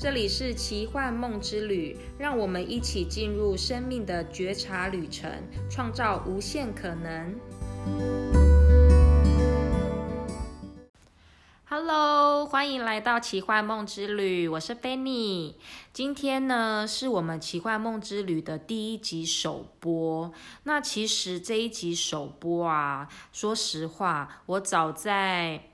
这里是奇幻梦之旅，让我们一起进入生命的觉察旅程，创造无限可能。Hello，欢迎来到奇幻梦之旅，我是 Fanny。今天呢，是我们奇幻梦之旅的第一集首播。那其实这一集首播啊，说实话，我早在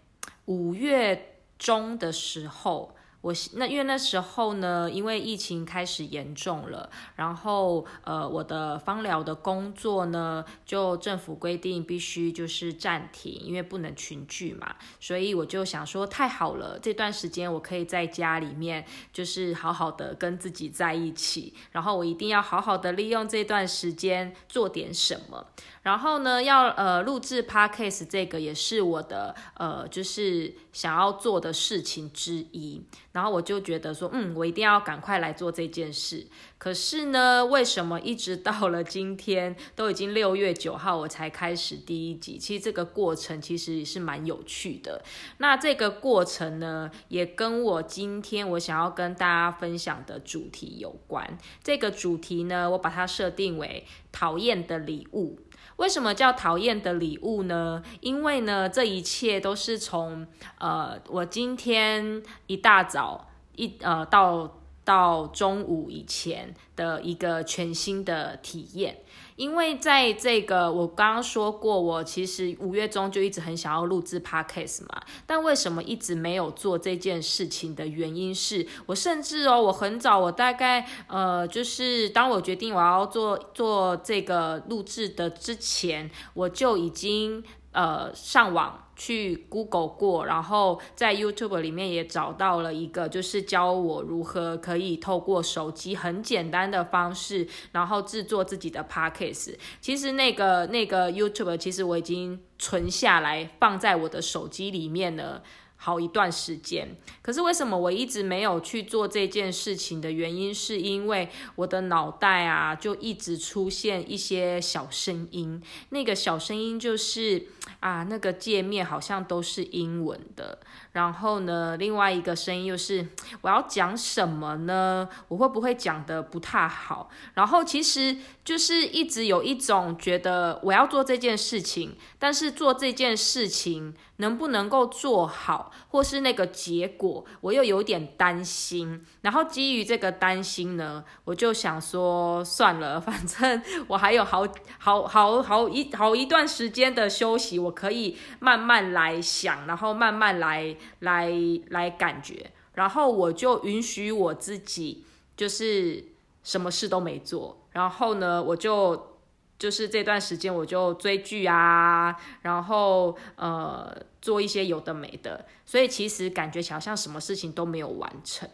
五月中的时候。我那因为那时候呢，因为疫情开始严重了，然后呃，我的芳疗的工作呢，就政府规定必须就是暂停，因为不能群聚嘛，所以我就想说，太好了，这段时间我可以在家里面，就是好好的跟自己在一起，然后我一定要好好的利用这段时间做点什么。然后呢，要呃录制 podcast 这个也是我的呃就是想要做的事情之一。然后我就觉得说，嗯，我一定要赶快来做这件事。可是呢，为什么一直到了今天都已经六月九号，我才开始第一集？其实这个过程其实也是蛮有趣的。那这个过程呢，也跟我今天我想要跟大家分享的主题有关。这个主题呢，我把它设定为讨厌的礼物。为什么叫讨厌的礼物呢？因为呢，这一切都是从呃，我今天一大早一呃到到中午以前的一个全新的体验。因为在这个，我刚刚说过，我其实五月中就一直很想要录制 podcast 嘛，但为什么一直没有做这件事情的原因是我甚至哦，我很早，我大概呃，就是当我决定我要做做这个录制的之前，我就已经呃上网。去 Google 过，然后在 YouTube 里面也找到了一个，就是教我如何可以透过手机很简单的方式，然后制作自己的 Podcast。其实那个那个 YouTube 其实我已经存下来放在我的手机里面了。好一段时间，可是为什么我一直没有去做这件事情的原因，是因为我的脑袋啊，就一直出现一些小声音。那个小声音就是啊，那个界面好像都是英文的。然后呢，另外一个声音又是我要讲什么呢？我会不会讲的不太好？然后其实就是一直有一种觉得我要做这件事情，但是做这件事情能不能够做好，或是那个结果，我又有点担心。然后基于这个担心呢，我就想说算了，反正我还有好好好好一好一段时间的休息，我可以慢慢来想，然后慢慢来。来来感觉，然后我就允许我自己，就是什么事都没做。然后呢，我就就是这段时间我就追剧啊，然后呃做一些有的没的。所以其实感觉好像什么事情都没有完成。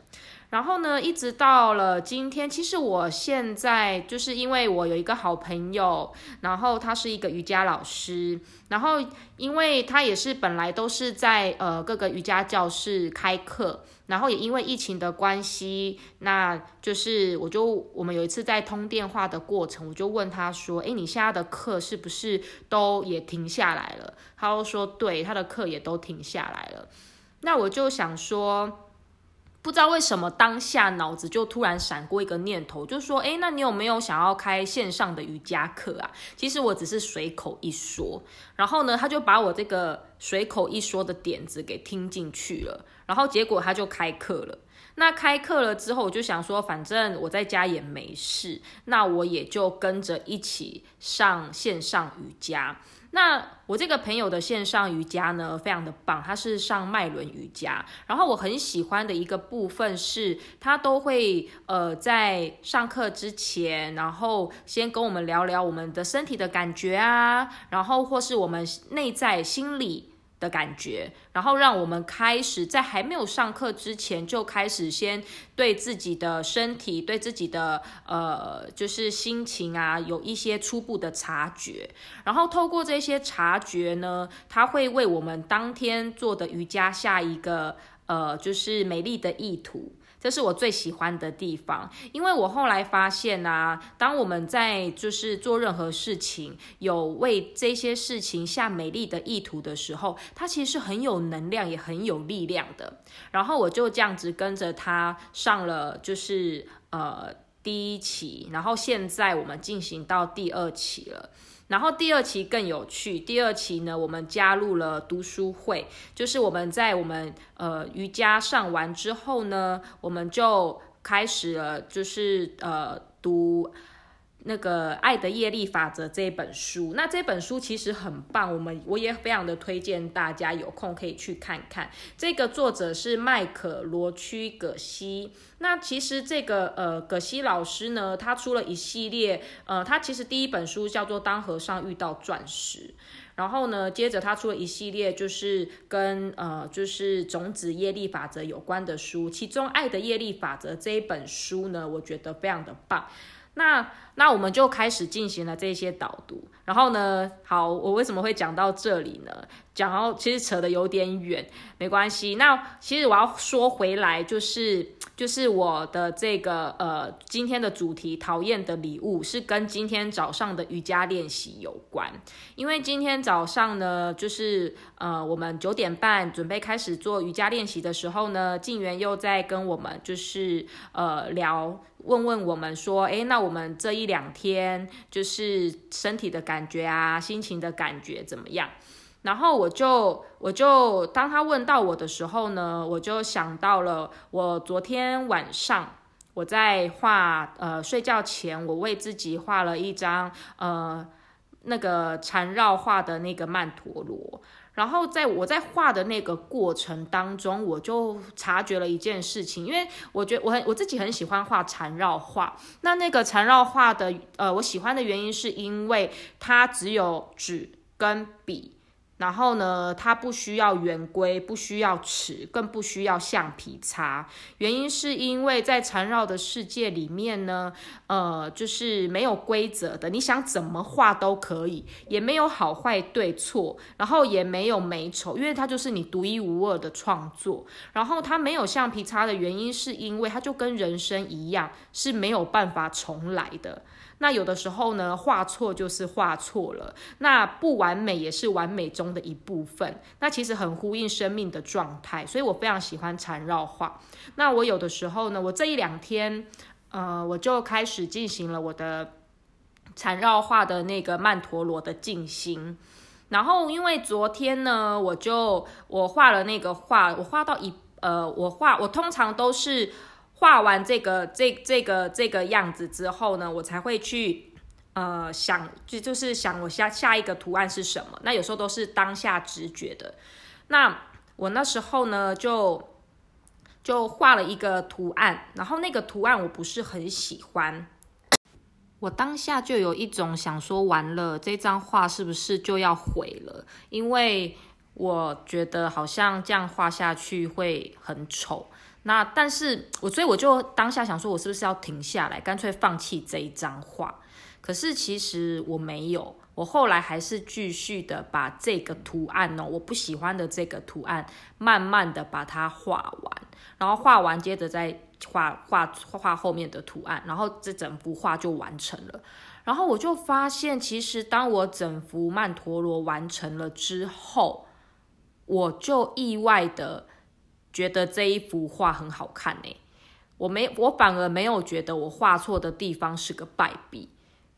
然后呢，一直到了今天，其实我现在就是因为我有一个好朋友，然后他是一个瑜伽老师，然后因为他也是本来都是在呃各个瑜伽教室开课，然后也因为疫情的关系，那就是我就我们有一次在通电话的过程，我就问他说，哎，你现在的课是不是都也停下来了？他说，对，他的课也都停下来了。那我就想说。不知道为什么当下脑子就突然闪过一个念头，就说：“哎，那你有没有想要开线上的瑜伽课啊？”其实我只是随口一说，然后呢，他就把我这个随口一说的点子给听进去了，然后结果他就开课了。那开课了之后，我就想说，反正我在家也没事，那我也就跟着一起上线上瑜伽。那我这个朋友的线上瑜伽呢，非常的棒，他是上脉轮瑜伽。然后我很喜欢的一个部分是，他都会呃在上课之前，然后先跟我们聊聊我们的身体的感觉啊，然后或是我们内在心理。的感觉，然后让我们开始在还没有上课之前就开始先对自己的身体、对自己的呃就是心情啊有一些初步的察觉，然后透过这些察觉呢，它会为我们当天做的瑜伽下一个呃就是美丽的意图。这是我最喜欢的地方，因为我后来发现啊，当我们在就是做任何事情，有为这些事情下美丽的意图的时候，它其实是很有能量，也很有力量的。然后我就这样子跟着他上了，就是呃第一期，然后现在我们进行到第二期了。然后第二期更有趣，第二期呢，我们加入了读书会，就是我们在我们呃瑜伽上完之后呢，我们就开始了，就是呃读。那个《爱的业力法则》这本书，那这本书其实很棒，我们我也非常的推荐大家有空可以去看看。这个作者是麦克罗区葛西。那其实这个呃葛西老师呢，他出了一系列，呃，他其实第一本书叫做《当和尚遇到钻石》，然后呢，接着他出了一系列就是跟呃就是种子业力法则有关的书，其中《爱的业力法则》这一本书呢，我觉得非常的棒。那那我们就开始进行了这些导读，然后呢，好，我为什么会讲到这里呢？讲到其实扯得有点远，没关系。那其实我要说回来，就是就是我的这个呃今天的主题，讨厌的礼物是跟今天早上的瑜伽练习有关。因为今天早上呢，就是呃我们九点半准备开始做瑜伽练习的时候呢，静源又在跟我们就是呃聊，问问我们说，哎，那我们这一一两天就是身体的感觉啊，心情的感觉怎么样？然后我就我就当他问到我的时候呢，我就想到了我昨天晚上我在画呃睡觉前，我为自己画了一张呃那个缠绕画的那个曼陀罗。然后在我在画的那个过程当中，我就察觉了一件事情，因为我觉得我很我自己很喜欢画缠绕画。那那个缠绕画的呃，我喜欢的原因是因为它只有纸跟笔。然后呢，它不需要圆规，不需要尺，更不需要橡皮擦。原因是因为在缠绕的世界里面呢，呃，就是没有规则的，你想怎么画都可以，也没有好坏对错，然后也没有美丑，因为它就是你独一无二的创作。然后它没有橡皮擦的原因是因为它就跟人生一样是没有办法重来的。那有的时候呢，画错就是画错了，那不完美也是完美中的一部分。那其实很呼应生命的状态，所以我非常喜欢缠绕画。那我有的时候呢，我这一两天，呃，我就开始进行了我的缠绕画的那个曼陀罗的静心。然后因为昨天呢，我就我画了那个画，我画到一呃，我画我通常都是。画完这个这这个这个样子之后呢，我才会去呃想就就是想我下下一个图案是什么。那有时候都是当下直觉的。那我那时候呢就就画了一个图案，然后那个图案我不是很喜欢。我当下就有一种想说，完了这张画是不是就要毁了？因为我觉得好像这样画下去会很丑。那但是我所以我就当下想说，我是不是要停下来，干脆放弃这一张画？可是其实我没有，我后来还是继续的把这个图案呢，我不喜欢的这个图案，慢慢的把它画完，然后画完接着再画画画后面的图案，然后这整幅画就完成了。然后我就发现，其实当我整幅曼陀罗完成了之后，我就意外的。觉得这一幅画很好看呢，我没，我反而没有觉得我画错的地方是个败笔，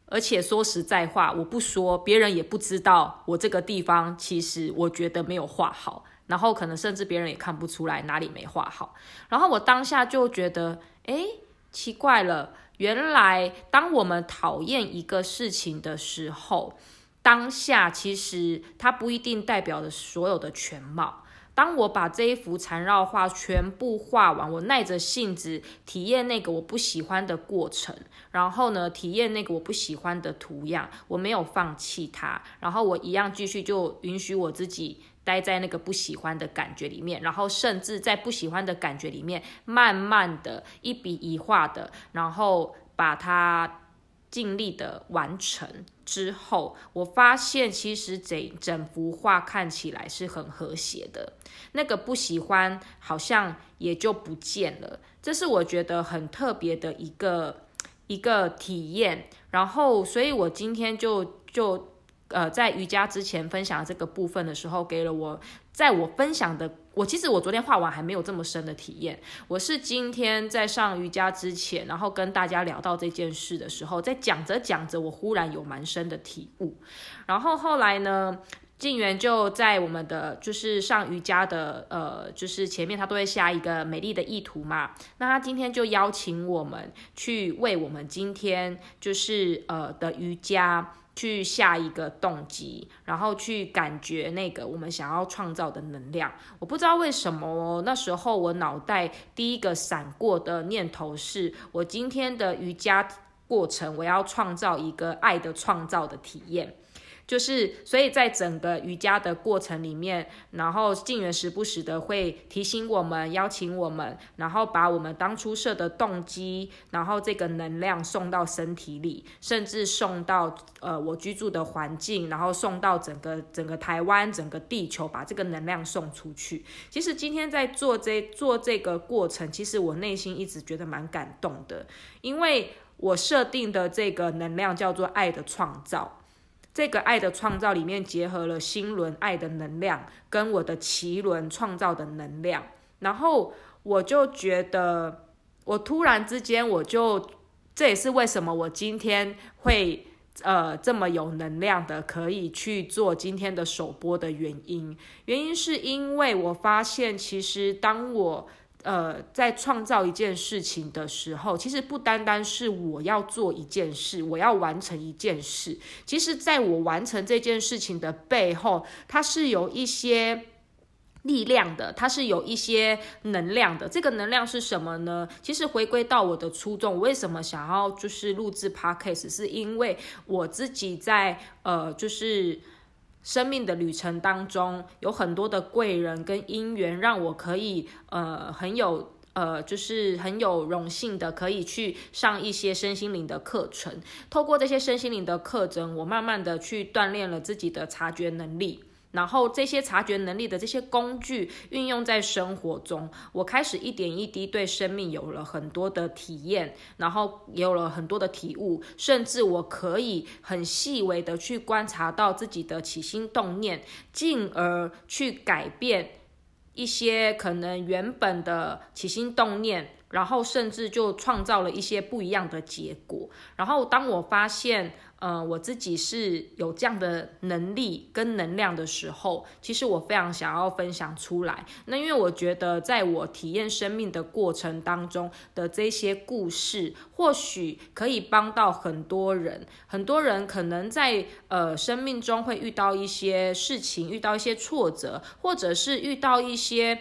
而且说实在话，我不说，别人也不知道我这个地方其实我觉得没有画好，然后可能甚至别人也看不出来哪里没画好，然后我当下就觉得，哎，奇怪了，原来当我们讨厌一个事情的时候，当下其实它不一定代表着所有的全貌。当我把这一幅缠绕画全部画完，我耐着性子体验那个我不喜欢的过程，然后呢，体验那个我不喜欢的图样，我没有放弃它，然后我一样继续就允许我自己待在那个不喜欢的感觉里面，然后甚至在不喜欢的感觉里面，慢慢的一笔一画的，然后把它尽力的完成。之后，我发现其实整整幅画看起来是很和谐的，那个不喜欢好像也就不见了。这是我觉得很特别的一个 一个体验。然后，所以我今天就就呃在瑜伽之前分享这个部分的时候，给了我在我分享的。我其实我昨天画完还没有这么深的体验，我是今天在上瑜伽之前，然后跟大家聊到这件事的时候，在讲着讲着，我忽然有蛮深的体悟。然后后来呢，静源就在我们的就是上瑜伽的呃，就是前面他都会下一个美丽的意图嘛，那他今天就邀请我们去为我们今天就是呃的瑜伽。去下一个动机，然后去感觉那个我们想要创造的能量。我不知道为什么那时候我脑袋第一个闪过的念头是，我今天的瑜伽过程，我要创造一个爱的创造的体验。就是，所以在整个瑜伽的过程里面，然后静源时不时的会提醒我们、邀请我们，然后把我们当初设的动机，然后这个能量送到身体里，甚至送到呃我居住的环境，然后送到整个整个台湾、整个地球，把这个能量送出去。其实今天在做这做这个过程，其实我内心一直觉得蛮感动的，因为我设定的这个能量叫做爱的创造。这个爱的创造里面结合了心轮爱的能量跟我的奇轮创造的能量，然后我就觉得，我突然之间我就，这也是为什么我今天会呃这么有能量的可以去做今天的首播的原因，原因是因为我发现其实当我。呃，在创造一件事情的时候，其实不单单是我要做一件事，我要完成一件事。其实，在我完成这件事情的背后，它是有一些力量的，它是有一些能量的。这个能量是什么呢？其实回归到我的初衷，为什么想要就是录制 podcast，是因为我自己在呃，就是。生命的旅程当中，有很多的贵人跟姻缘，让我可以呃很有呃就是很有荣幸的可以去上一些身心灵的课程。透过这些身心灵的课程，我慢慢的去锻炼了自己的察觉能力。然后这些察觉能力的这些工具运用在生活中，我开始一点一滴对生命有了很多的体验，然后也有了很多的体悟，甚至我可以很细微的去观察到自己的起心动念，进而去改变一些可能原本的起心动念，然后甚至就创造了一些不一样的结果。然后当我发现。呃，我自己是有这样的能力跟能量的时候，其实我非常想要分享出来。那因为我觉得，在我体验生命的过程当中的这些故事，或许可以帮到很多人。很多人可能在呃生命中会遇到一些事情，遇到一些挫折，或者是遇到一些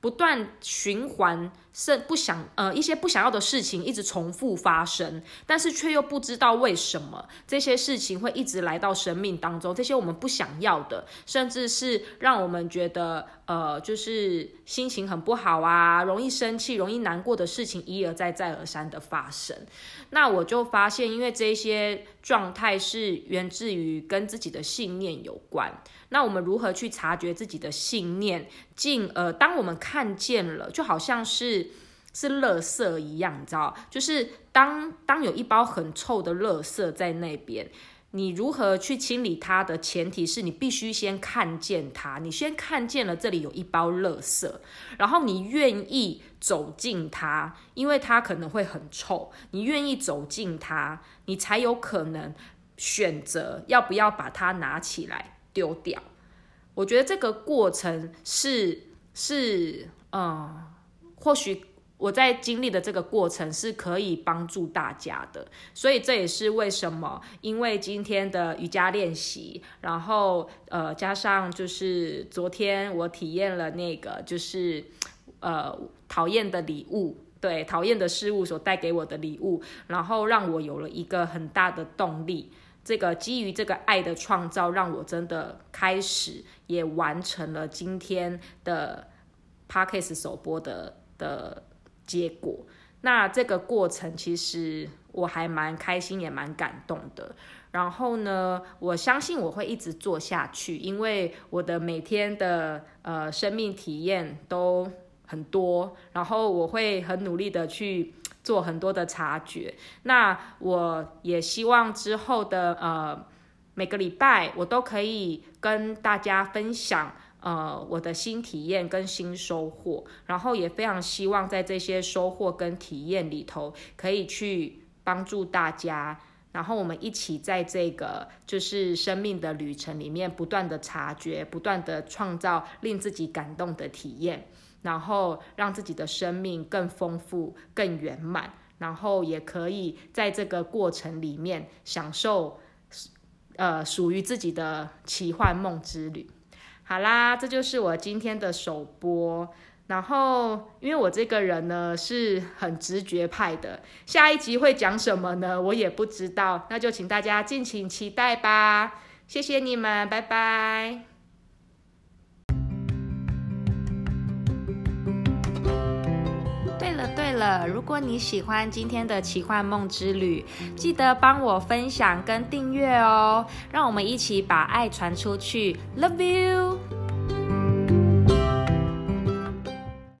不断循环。是不想呃一些不想要的事情一直重复发生，但是却又不知道为什么这些事情会一直来到生命当中。这些我们不想要的，甚至是让我们觉得呃就是心情很不好啊，容易生气、容易难过的事情一而再、再而三的发生。那我就发现，因为这些状态是源自于跟自己的信念有关。那我们如何去察觉自己的信念？进而当我们看见了，就好像是是垃圾一样，你知道？就是当当有一包很臭的垃圾在那边，你如何去清理它的前提是你必须先看见它，你先看见了这里有一包垃圾，然后你愿意走进它，因为它可能会很臭，你愿意走进它，你才有可能选择要不要把它拿起来。丢掉，我觉得这个过程是是嗯，或许我在经历的这个过程是可以帮助大家的，所以这也是为什么，因为今天的瑜伽练习，然后呃加上就是昨天我体验了那个就是呃讨厌的礼物，对讨厌的事物所带给我的礼物，然后让我有了一个很大的动力。这个基于这个爱的创造，让我真的开始也完成了今天的 parkes 首播的的结果。那这个过程其实我还蛮开心，也蛮感动的。然后呢，我相信我会一直做下去，因为我的每天的呃生命体验都很多，然后我会很努力的去做很多的察觉。那我也希望之后的呃每个礼拜我都可以跟大家分享呃我的新体验跟新收获，然后也非常希望在这些收获跟体验里头可以去帮助大家。然后我们一起在这个就是生命的旅程里面，不断的察觉，不断的创造令自己感动的体验，然后让自己的生命更丰富、更圆满，然后也可以在这个过程里面享受，呃，属于自己的奇幻梦之旅。好啦，这就是我今天的首播。然后，因为我这个人呢是很直觉派的，下一集会讲什么呢？我也不知道，那就请大家敬请期待吧。谢谢你们，拜拜。对了，如果你喜欢今天的奇幻梦之旅，记得帮我分享跟订阅哦，让我们一起把爱传出去。Love you。